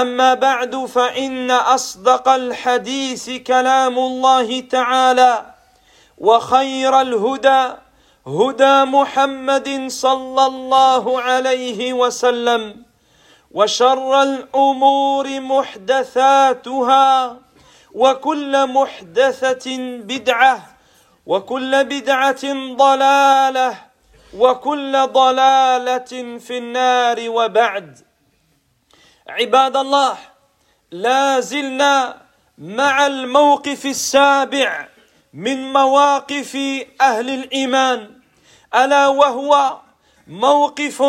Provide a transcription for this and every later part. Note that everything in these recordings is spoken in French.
أما بعد فإن أصدق الحديث كلام الله تعالى وخير الهدى هدى محمد صلى الله عليه وسلم وشر الأمور محدثاتها وكل محدثة بدعة وكل بدعة ضلالة وكل ضلالة في النار وبعد. عباد الله لا زلنا مع الموقف السابع من مواقف أهل الإيمان ألا وهو موقف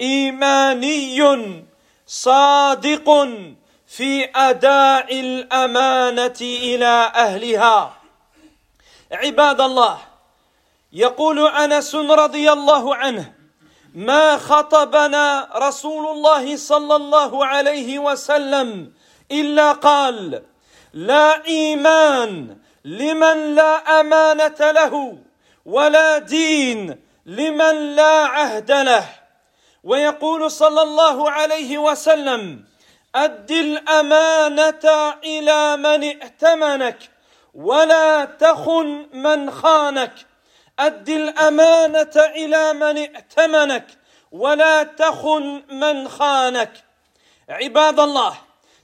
إيماني صادق في أداء الأمانة إلى أهلها. عباد الله يقول أنس رضي الله عنه ما خطبنا رسول الله صلى الله عليه وسلم إلا قال لا إيمان لمن لا أمانة له ولا دين لمن لا عهد له. ويقول صلى الله عليه وسلم أد الأمانة إلى من ائتمنك ولا تخن من خانك. أد الأمانة إلى من ائتمنك ولا تخن من خانك. عباد الله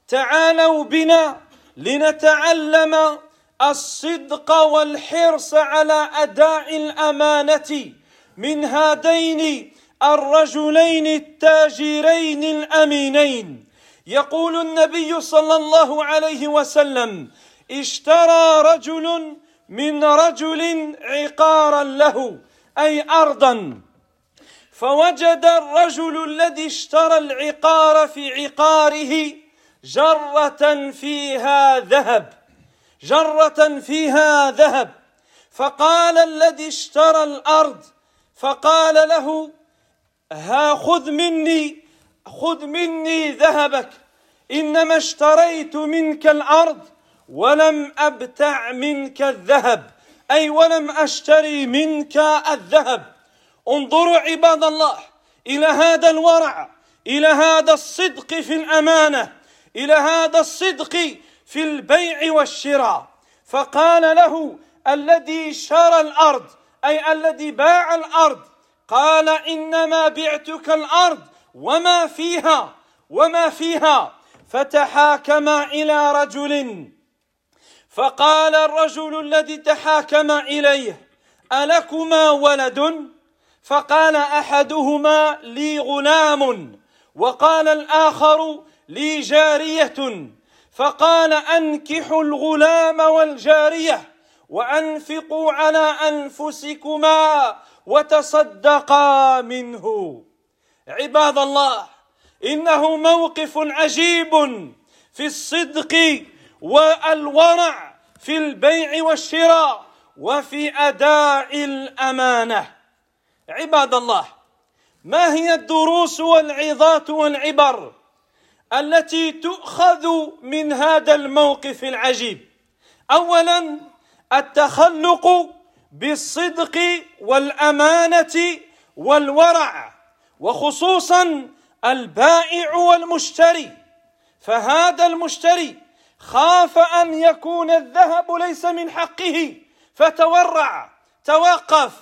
تعالوا بنا لنتعلم الصدق والحرص على أداء الأمانة من هذين الرجلين التاجرين الأمينين. يقول النبي صلى الله عليه وسلم اشترى رجل من رجل عقارا له أي أرضا. فوجد الرجل الذي اشترى العقار في عقاره جرة فيها ذهب جرة فيها ذهب. فقال الذي اشترى الأرض فقال له ها خذ مني خذ مني ذهبك إنما اشتريت منك الأرض ولم أبتع منك الذهب أي ولم أشتري منك الذهب. انظروا عباد الله إلى هذا الورع إلى هذا الصدق في الأمانة إلى هذا الصدق في البيع والشراء. فقال له الذي شرى الأرض أي الذي باع الأرض قال إنما بعتك الأرض وما فيها وما فيها. فتحاكم إلى رجل فقال الرجل الذي تحاكم إليه ألكما ولد؟ فقال أحدهما لي غلام وقال الآخر لي جارية. فقال أنكحوا الغلام والجارية وأنفقوا على أنفسكما وتصدقا منه. عباد الله إنه موقف عجيب في الصدق والورع في البيع والشراء وفي أداء الأمانة. عباد الله ما هي الدروس والعظات والعبر التي تؤخذ من هذا الموقف العجيب؟ اولا التخلق بالصدق والأمانة والورع وخصوصا البائع والمشتري. فهذا المشتري خاف أن يكون الذهب ليس من حقه. فتورع توقف.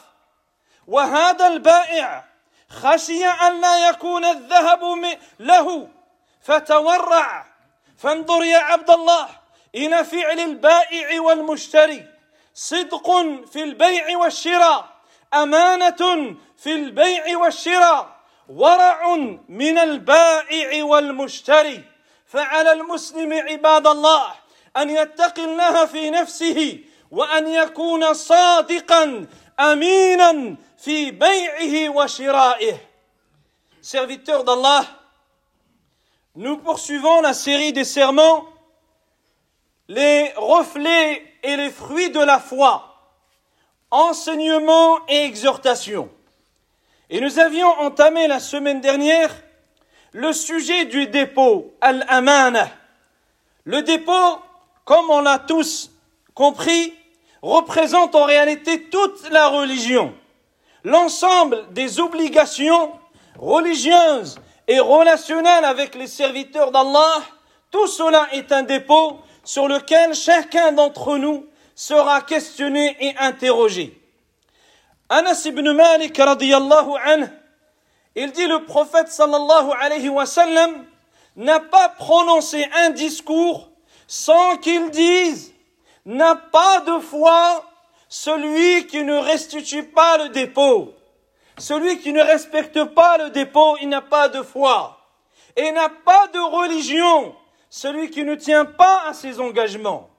وهذا البائع خشي أن لا يكون الذهب له. فتورع. فانظر يا عبد الله إلى فعل البائع والمشتري. صدق في البيع والشراء. أمانة في البيع والشراء. ورع من البائع والمشتري. فعلى المسلم عباد الله ان يتقي الله في نفسه وان يكون صادقا امينا في بيعه وشرائه serviteur d'Allah nous poursuivons la série des serments les reflets et les fruits de la foi, enseignement et exhortation. Et nous avions entamé la semaine dernière le sujet du dépôt, al-amana. Le dépôt, comme on l'a tous compris, représente en réalité toute la religion. L'ensemble des obligations religieuses et relationnelles avec les serviteurs d'Allah, tout cela est un dépôt sur lequel chacun d'entre nous sera questionné et interrogé. Anas ibn Malik anhu, il dit le prophète sallallahu alayhi wa sallam n'a pas prononcé un discours sans qu'il dise n'a pas de foi celui qui ne restitue pas le dépôt. Celui qui ne respecte pas le dépôt, il n'a pas de foi. Et n'a pas de religion celui qui ne tient pas à ses engagements.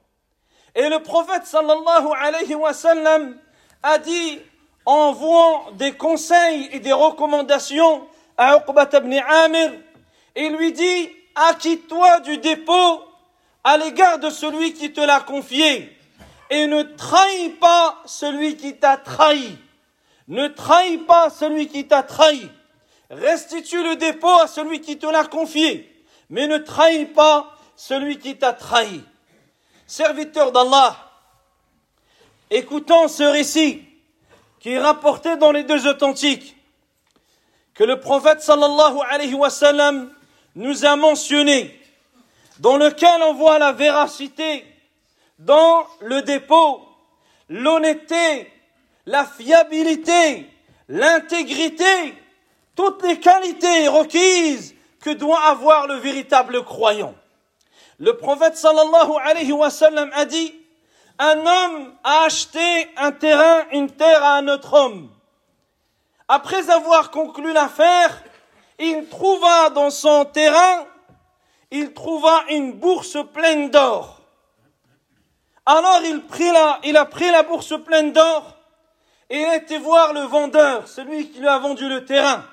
Et le prophète sallallahu alayhi wa sallam a dit, en vouant des conseils et des recommandations à Uqbat ibn Amir, il lui dit, acquitte-toi du dépôt à l'égard de celui qui te l'a confié et ne trahis pas celui qui t'a trahi. Ne trahis pas celui qui t'a trahi. Restitue le dépôt à celui qui te l'a confié mais ne trahis pas celui qui t'a trahi. Serviteur d'Allah, écoutons ce récit qui est rapporté dans les deux authentiques, que le prophète sallallahu alayhi wa sallam nous a mentionné, dans lequel on voit la véracité dans le dépôt, l'honnêteté, la fiabilité, l'intégrité, toutes les qualités requises que doit avoir le véritable croyant. Le prophète sallallahu alayhi wa sallam a dit, un homme a acheté un terrain, une terre à un autre homme. Après avoir conclu l'affaire, il trouva dans son terrain, il trouva une bourse pleine d'or. Alors il, prit la, il a pris la bourse pleine d'or et il a voir le vendeur, celui qui lui a vendu le terrain.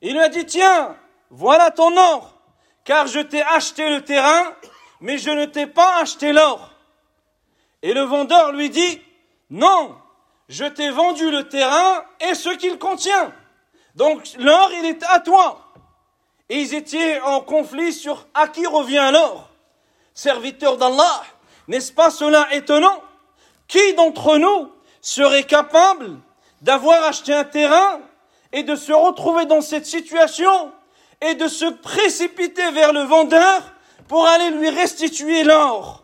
Il lui a dit, tiens, voilà ton or, car je t'ai acheté le terrain, mais je ne t'ai pas acheté l'or. Et le vendeur lui dit, non, je t'ai vendu le terrain et ce qu'il contient. Donc l'or, il est à toi. Et ils étaient en conflit sur à qui revient l'or? Serviteur d'Allah, n'est-ce pas cela étonnant? Qui d'entre nous serait capable d'avoir acheté un terrain et de se retrouver dans cette situation et de se précipiter vers le vendeur pour aller lui restituer l'or?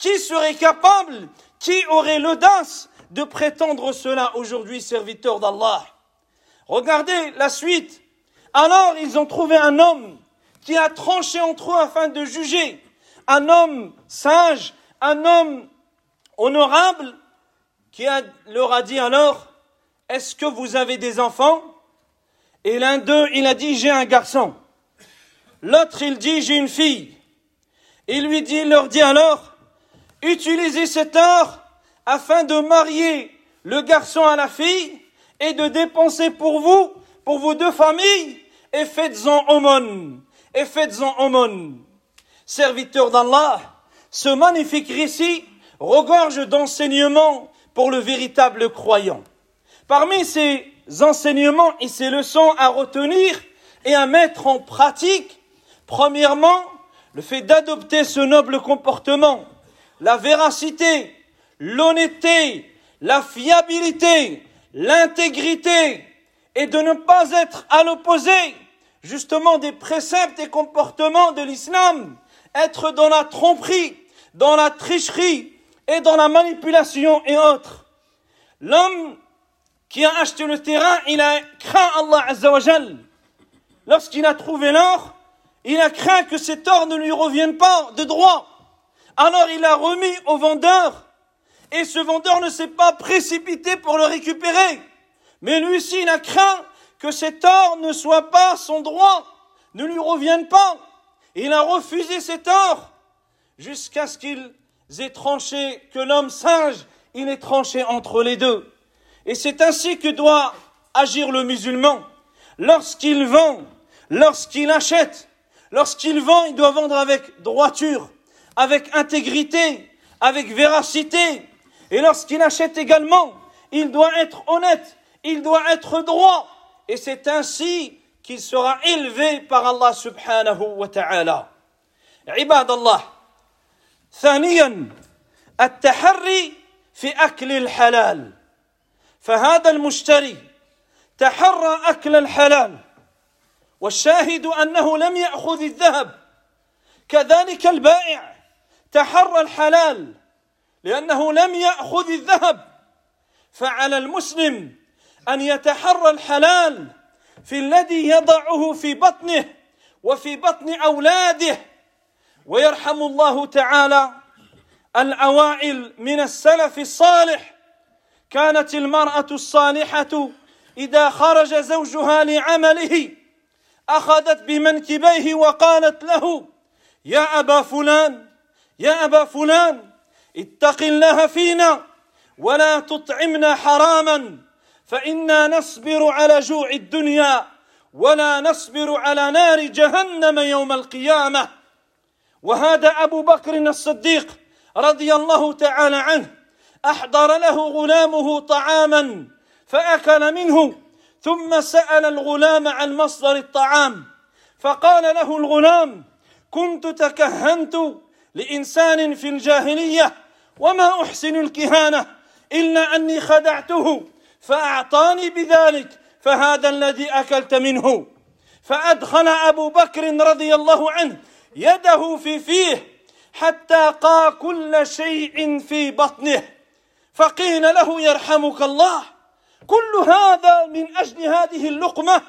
Qui serait capable, qui aurait l'audace de prétendre cela aujourd'hui, serviteur d'Allah? Regardez la suite. Alors ils ont trouvé un homme qui a tranché entre eux afin de juger. Un homme sage, un homme honorable, qui leur a dit alors, est-ce que vous avez des enfants? Et l'un d'eux, il a dit, j'ai un garçon. L'autre, il dit, j'ai une fille. Il lui dit, leur dit alors, utilisez cet or afin de marier le garçon à la fille et de dépenser pour vous, pour vos deux familles, et faites-en aumône, et faites-en aumône. Serviteur d'Allah, ce magnifique récit regorge d'enseignements pour le véritable croyant. Parmi ces enseignements et ces leçons à retenir et à mettre en pratique, Premièrement, le fait d'adopter ce noble comportement, la véracité, l'honnêteté, la fiabilité, l'intégrité, et de ne pas être à l'opposé, justement, des préceptes et comportements de l'islam, être dans la tromperie, dans la tricherie et dans la manipulation et autres. L'homme qui a acheté le terrain, il a craint Allah Azzawajal. Lorsqu'il a trouvé l'or, il a craint que cet or ne lui revienne pas de droit. Alors il a remis au vendeur et ce vendeur ne s'est pas précipité pour le récupérer. Mais lui aussi, il a craint que cet or ne soit pas son droit, ne lui revienne pas. il a refusé cet or jusqu'à ce qu'il ait tranché, que l'homme singe, il ait tranché entre les deux. Et c'est ainsi que doit agir le musulman. Lorsqu'il vend, lorsqu'il achète, lorsqu'il vend, il doit vendre avec droiture, avec intégrité, avec véracité. Et lorsqu'il achète également, il doit être honnête, il doit être droit. Et c'est ainsi qu'il sera élevé par Allah subhanahu wa ta'ala. عباد الله ثانيا التحري في أكل الحلال فهذا المشتري تحرى أكل الحلال والشاهد أنه لم يأخذ الذهب كذلك البائع تحرى الحلال لأنه لم يأخذ الذهب. فعلى المسلم أن يتحرى الحلال في الذي يضعه في بطنه وفي بطن أولاده. ويرحم الله تعالى الأوائل من السلف الصالح. كانت المرأة الصالحة إذا خرج زوجها لعمله أخذت بمنكبيه وقالت له يا أبا فلان يا أبا فلان اتق الله فينا ولا تطعمنا حراما فإنا نصبر على جوع الدنيا ولا نصبر على نار جهنم يوم القيامة. وهذا أبو بكر الصديق رضي الله تعالى عنه أحضر له غلامه طعاما فأكل منه ثم سأل الغلام عن مصدر الطعام فقال له الغلام كنت تكهنت لإنسان في الجاهلية وما أحسن الكهانة إلا أني خدعته فأعطاني بذلك فهذا الذي أكلت منه. فأدخل أبو بكر رضي الله عنه يده في فيه حتى قى كل شيء في بطنه. فقيل له يرحمك الله كل هذا من أجل هذه اللقمة؟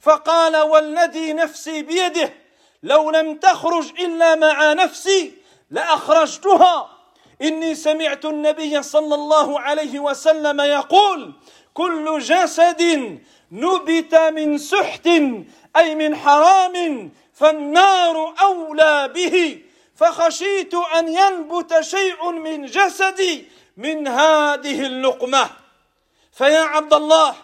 فقال والذي نفسي بيده لو لم تخرج إلا مع نفسي لأخرجتها. إني سمعت النبي صلى الله عليه وسلم يقول كل جسد نبت من سحت أي من حرام فالنار أولى به. فخشيت أن ينبت شيء من جسدي من هذه اللقمة. فيا عبد الله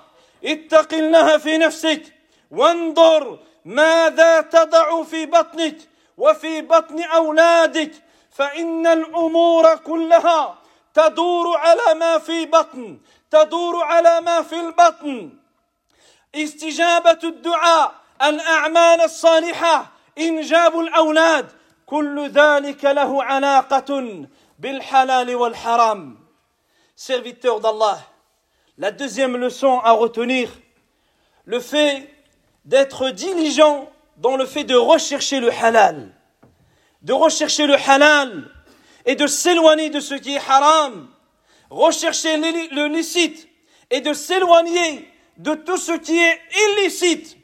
اتق الله في نفسك وانظر ماذا تضع في بطنك وفي بطن أولادك؟ فإن الأمور كلها تدور على ما في بطن تدور على ما في البطن. استجابة الدعاء الأعمال الصالحة إنجاب الأولاد كل ذلك له علاقة بالحلال والحرام. Serviteur d'Allah la deuxième leçon à retenir le fait d'être diligent dans le fait de rechercher le halal de rechercher le halal et de s'éloigner de ce qui est haram, rechercher le licite et de s'éloigner de tout ce qui est illicite.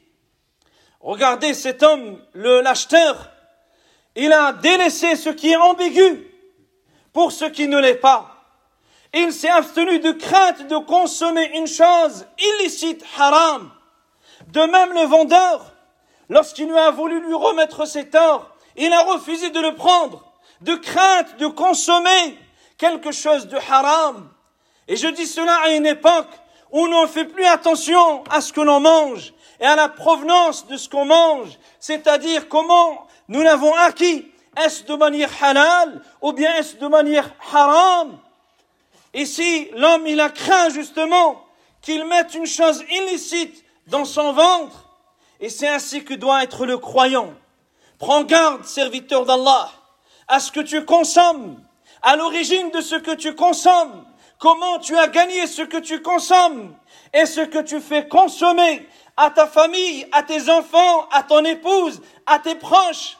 Regardez cet homme, le l'acheteur, il a délaissé ce qui est ambigu pour ce qui ne l'est pas. Il s'est abstenu de crainte de consommer une chose illicite, haram. De même le vendeur, lorsqu'il lui a voulu lui remettre cet or, il a refusé de le prendre, de crainte de consommer quelque chose de haram. Et je dis cela à une époque où l'on ne fait plus attention à ce que l'on mange et à la provenance de ce qu'on mange, c'est-à-dire comment nous l'avons acquis. Est-ce de manière halal ou bien est-ce de manière haram? Ici, l'homme, il a craint justement qu'il mette une chose illicite dans son ventre. Et c'est ainsi que doit être le croyant. Prends garde, serviteur d'Allah, à ce que tu consommes, à l'origine de ce que tu consommes, comment tu as gagné ce que tu consommes et ce que tu fais consommer à ta famille, à tes enfants, à ton épouse, à tes proches.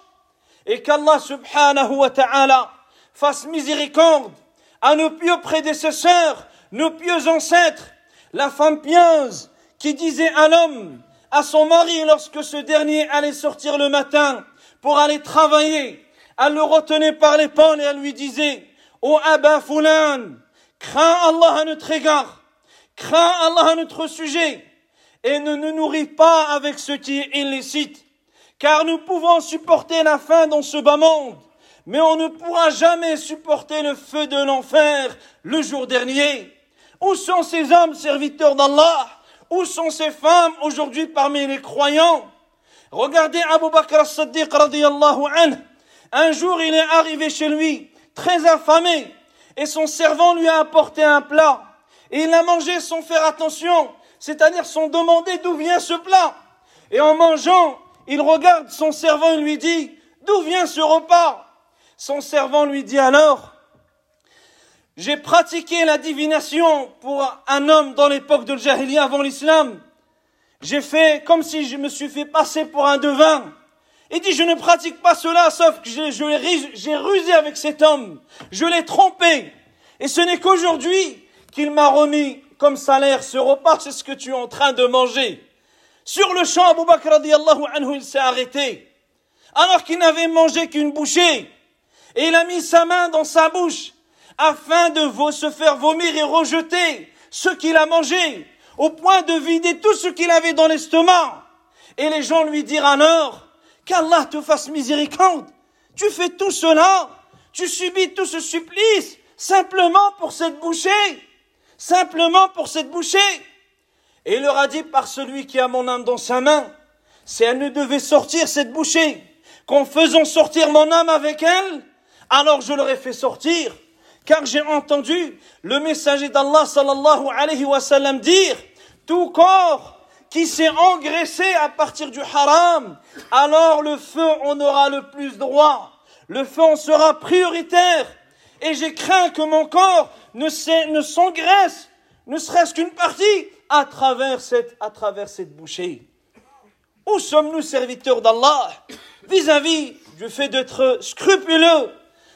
Et qu'Allah subhanahu wa ta'ala fasse miséricorde à nos pieux prédécesseurs, nos pieux ancêtres, la femme pieuse qui disait à l'homme, à son mari lorsque ce dernier allait sortir le matin, pour aller travailler. Elle le retenait par l'épaule et elle lui disait, Oh Abba Foulan, Crains Allah à notre égard. Crains Allah à notre sujet. Et ne nous nourris pas avec ce qui est illicite. Car nous pouvons supporter la faim dans ce bas monde. Mais on ne pourra jamais supporter le feu de l'enfer le jour dernier. Où sont ces hommes serviteurs d'Allah? Où sont ces femmes aujourd'hui parmi les croyants? Regardez Abu Bakr as-Siddiq. Un jour, il est arrivé chez lui, très affamé, et son servant lui a apporté un plat. Et il a mangé sans faire attention, c'est-à-dire sans demander d'où vient ce plat. Et en mangeant, il regarde son servant et lui dit, d'où vient ce repas? Son servant lui dit alors, j'ai pratiqué la divination pour un homme dans l'époque de Jahiliya avant l'islam. J'ai fait comme si je me suis fait passer pour un devin. Il dit, je ne pratique pas cela, sauf que j'ai rusé avec cet homme. Je l'ai trompé. Et ce n'est qu'aujourd'hui qu'il m'a remis comme salaire ce repas, c'est ce que tu es en train de manger. Sur le champ, Abu Bakr anhu, il s'est arrêté. Alors qu'il n'avait mangé qu'une bouchée. Et il a mis sa main dans sa bouche afin de se faire vomir et rejeter ce qu'il a mangé, au point de vider tout ce qu'il avait dans l'estomac. Et les gens lui dirent alors, qu'Allah te fasse miséricorde. Tu fais tout cela, tu subis tout ce supplice, simplement pour cette bouchée, simplement pour cette bouchée. Et il leur a dit par celui qui a mon âme dans sa main, si elle ne devait sortir cette bouchée, qu'en faisant sortir mon âme avec elle, alors je l'aurais fait sortir car j'ai entendu le messager d'Allah sallallahu alayhi wa sallam dire tout corps qui s'est engraissé à partir du haram, alors le feu en aura le plus droit. Le feu en sera prioritaire. Et j'ai craint que mon corps ne s'engraisse, ne serait-ce qu'une partie, à travers cette, à travers cette bouchée. Où sommes-nous serviteurs d'Allah? Vis-à-vis du fait d'être scrupuleux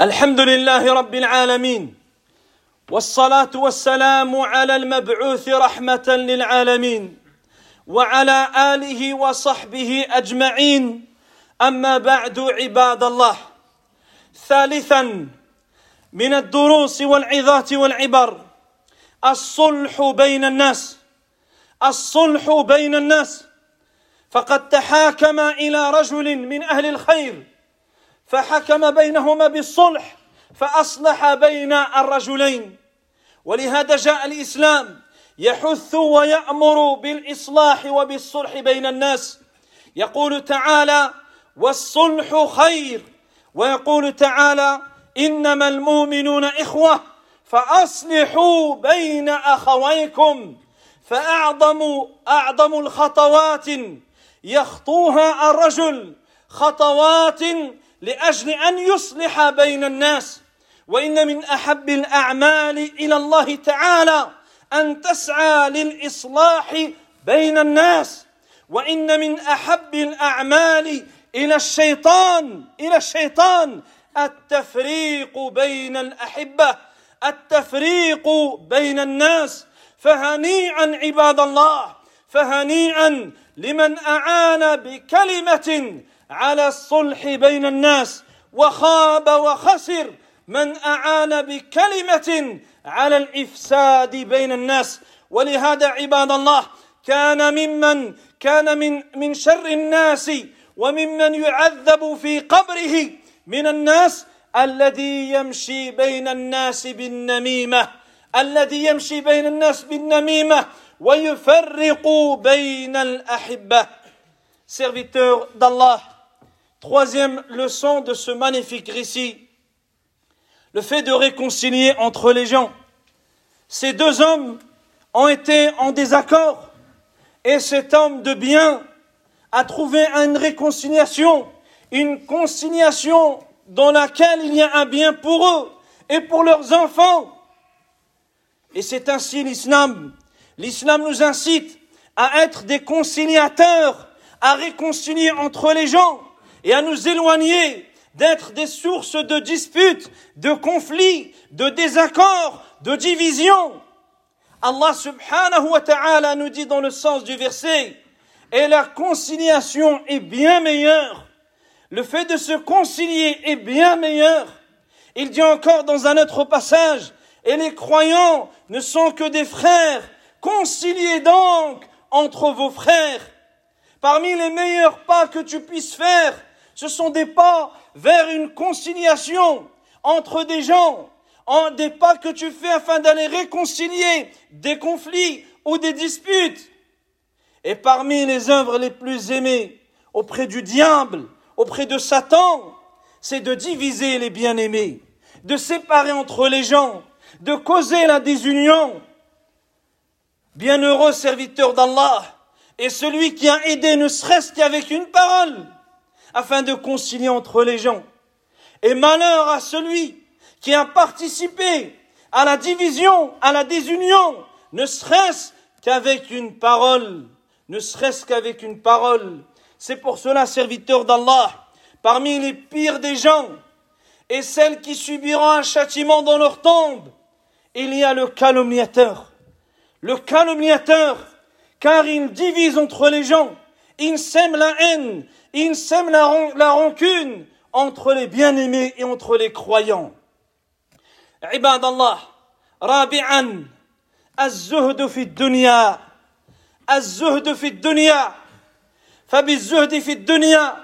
الحمد لله رب العالمين والصلاة والسلام على المبعوث رحمة للعالمين وعلى آله وصحبه أجمعين. أما بعد عباد الله ثالثا من الدروس والعظات والعبر الصلح بين الناس الصلح بين الناس فقد تحاكم إلى رجل من أهل الخير فحكم بينهما بالصلح فأصلح بين الرجلين. ولهذا جاء الإسلام يحث ويأمر بالإصلاح وبالصلح بين الناس. يقول تعالى والصلح خير ويقول تعالى إنما المؤمنون إخوة فأصلحوا بين أخويكم فأعظم أعظم الخطوات يخطوها الرجل خطوات لأجل أن يصلح بين الناس. وإن من أحب الأعمال إلى الله تعالى أن تسعى للإصلاح بين الناس. وإن من أحب الأعمال إلى الشيطان إلى الشيطان التفريق بين الأحبة التفريق بين الناس. فهنيئا عباد الله فهنيئا لمن أعان بكلمة على الصلح بين الناس وخاب وخسر من أعان بكلمة على الإفساد بين الناس. ولهذا عباد الله كان ممن كان من من شر الناس وممن يعذب في قبره من الناس الذي يمشي بين الناس بالنميمة الذي يمشي بين الناس بالنميمة ويفرق بين الأحبة. Serviteur d'Allah Troisième leçon de ce magnifique récit, le fait de réconcilier entre les gens. Ces deux hommes ont été en désaccord et cet homme de bien a trouvé une réconciliation, une conciliation dans laquelle il y a un bien pour eux et pour leurs enfants. Et c'est ainsi l'islam. L'islam nous incite à être des conciliateurs, à réconcilier entre les gens et à nous éloigner d'être des sources de disputes, de conflits, de désaccords, de divisions. Allah subhanahu wa ta'ala nous dit dans le sens du verset, et la conciliation est bien meilleure. Le fait de se concilier est bien meilleur. Il dit encore dans un autre passage, et les croyants ne sont que des frères. Conciliez donc entre vos frères. Parmi les meilleurs pas que tu puisses faire, ce sont des pas vers une conciliation entre des gens, en des pas que tu fais afin d'aller réconcilier des conflits ou des disputes. Et parmi les œuvres les plus aimées auprès du diable, auprès de Satan, c'est de diviser les bien-aimés, de séparer entre les gens, de causer la désunion. Bienheureux serviteur d'Allah est celui qui a aidé ne serait-ce qu'avec une parole afin de concilier entre les gens. Et malheur à celui qui a participé à la division, à la désunion, ne serait-ce qu'avec une parole, ne serait-ce qu'avec une parole. C'est pour cela, serviteur d'Allah, parmi les pires des gens, et celles qui subiront un châtiment dans leur tombe, il y a le calomniateur. Le calomniateur, car il divise entre les gens, il sème la haine, il sème la, la rancune entre les bien-aimés et entre les croyants. عباد الله رابعا الزهد في الدنيا الزهد في الدنيا فبالزهد في الدنيا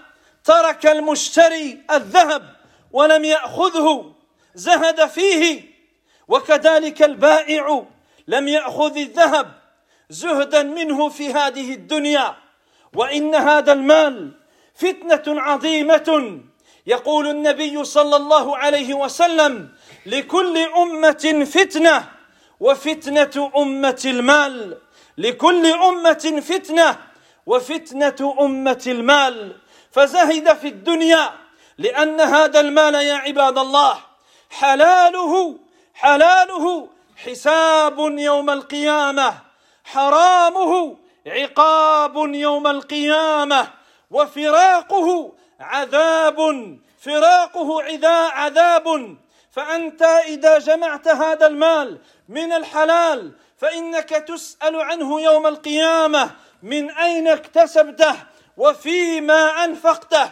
ترك المشتري الذهب ولم ياخذه زهد فيه وكذلك البائع لم ياخذ الذهب زهدا منه في هذه الدنيا وإن هذا المال فتنة عظيمة يقول النبي صلى الله عليه وسلم لكل أمة فتنة وفتنة أمة المال لكل أمة فتنة وفتنة أمة المال. فزهد في الدنيا لأن هذا المال يا عباد الله حلاله حلاله حساب يوم القيامة حرامه عقاب يوم القيامة وفراقه عذاب فراقه عذاب. فأنت إذا جمعت هذا المال من الحلال فإنك تسأل عنه يوم القيامة من أين اكتسبته وفيما أنفقته.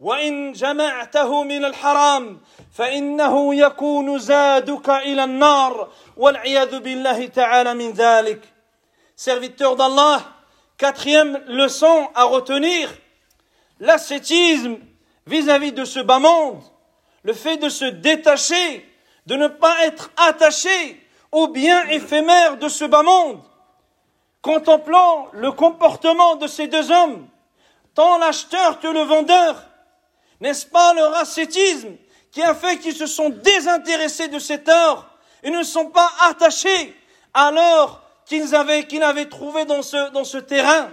وإن جمعته من الحرام فإنه يكون زادك إلى النار والعياذ بالله تعالى من ذلك. Serviteur d'Allah. Quatrième leçon à retenir l'ascétisme vis-à-vis de ce bas monde le fait de se détacher de ne pas être attaché aux biens éphémères de ce bas monde. Contemplant le comportement de ces deux hommes tant l'acheteur que le vendeur n'est-ce pas leur ascétisme qui a fait qu'ils se sont désintéressés de cet or et ne sont pas attachés à l'or qu'ils avaient, qu'ils avaient trouvé dans ce, dans ce terrain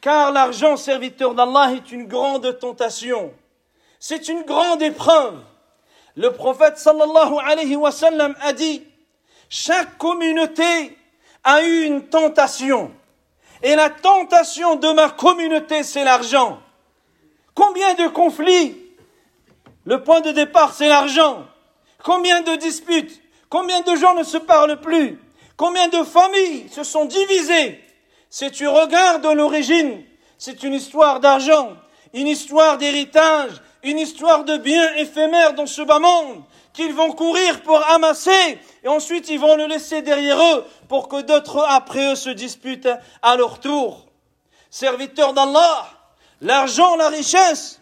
Car l'argent, serviteur d'Allah, est une grande tentation. C'est une grande épreuve. Le prophète sallallahu alayhi wa a dit, chaque communauté a eu une tentation. Et la tentation de ma communauté, c'est l'argent. Combien de conflits? Le point de départ, c'est l'argent. Combien de disputes? Combien de gens ne se parlent plus? Combien de familles se sont divisées? Si tu regardes l'origine, c'est une histoire d'argent, une histoire d'héritage, une histoire de biens éphémères dans ce bas monde qu'ils vont courir pour amasser et ensuite ils vont le laisser derrière eux pour que d'autres après eux se disputent à leur tour. Serviteurs d'Allah, l'argent, la richesse,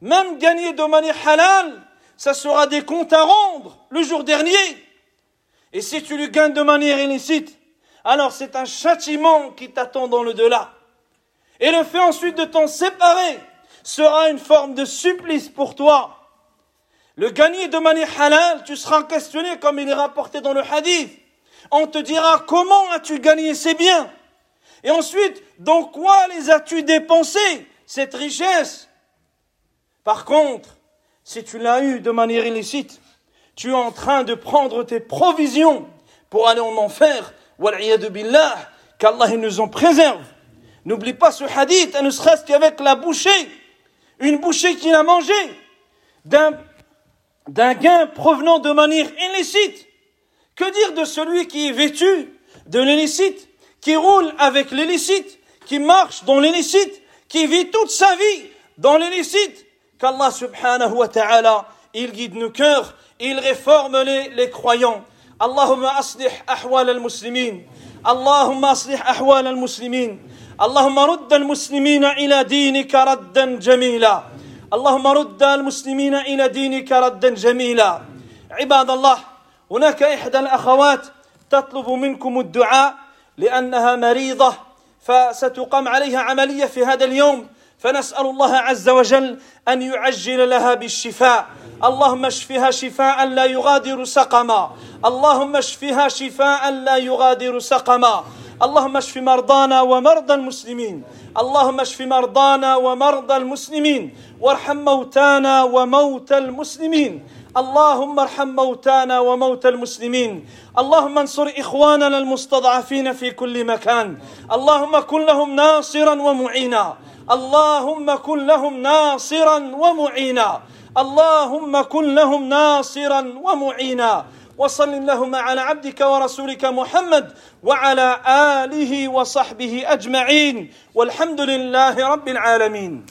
même gagné de manière halal, ça sera des comptes à rendre le jour dernier. Et si tu le gagnes de manière illicite, alors c'est un châtiment qui t'attend dans le delà. Et le fait ensuite de t'en séparer sera une forme de supplice pour toi. Le gagner de manière halal, tu seras questionné comme il est rapporté dans le hadith. On te dira comment as-tu gagné ces biens? Et ensuite, dans quoi les as-tu dépensés, cette richesse? Par contre, si tu l'as eu de manière illicite, tu es en train de prendre tes provisions pour aller en enfer. billah, qu'Allah nous en préserve. N'oublie pas ce hadith, ne serait-ce qu'avec la bouchée, une bouchée qu'il a mangée d'un gain provenant de manière illicite. Que dire de celui qui est vêtu de l'illicite, qui roule avec l'illicite, qui marche dans l'illicite, qui vit toute sa vie dans l'illicite? Qu'Allah subhanahu wa ta'ala, il guide nos cœurs, il réforme les, les croyants. Allahumma aslih ahwal al-muslimin. Allahumma aslih ahwal al-muslimin. اللهم رد المسلمين إلى دينك ردا جميلا اللهم رد المسلمين إلى دينك ردا جميلا عباد الله هناك إحدى الأخوات تطلب منكم الدعاء لأنها مريضة فستقام عليها عملية في هذا اليوم فنسأل الله عز وجل أن يعجل لها بالشفاء. اللهم اشفها شفاء لا يغادر سقما. اللهم اشفها شفاء لا يغادر سقما. اللهم اشف مرضانا ومرضى المسلمين. اللهم اشف مرضانا ومرضى المسلمين. وارحم موتانا وموتى المسلمين. اللهم ارحم موتانا وموتى المسلمين. اللهم انصر إخواننا المستضعفين في كل مكان. اللهم كن لهم ناصرا ومعينا. اللهم كن لهم ناصرا ومعينا. اللهم كن لهم ناصرا ومعينا. وصل اللهم على عبدك ورسولك محمد وعلى آله وصحبه أجمعين. والحمد لله رب العالمين.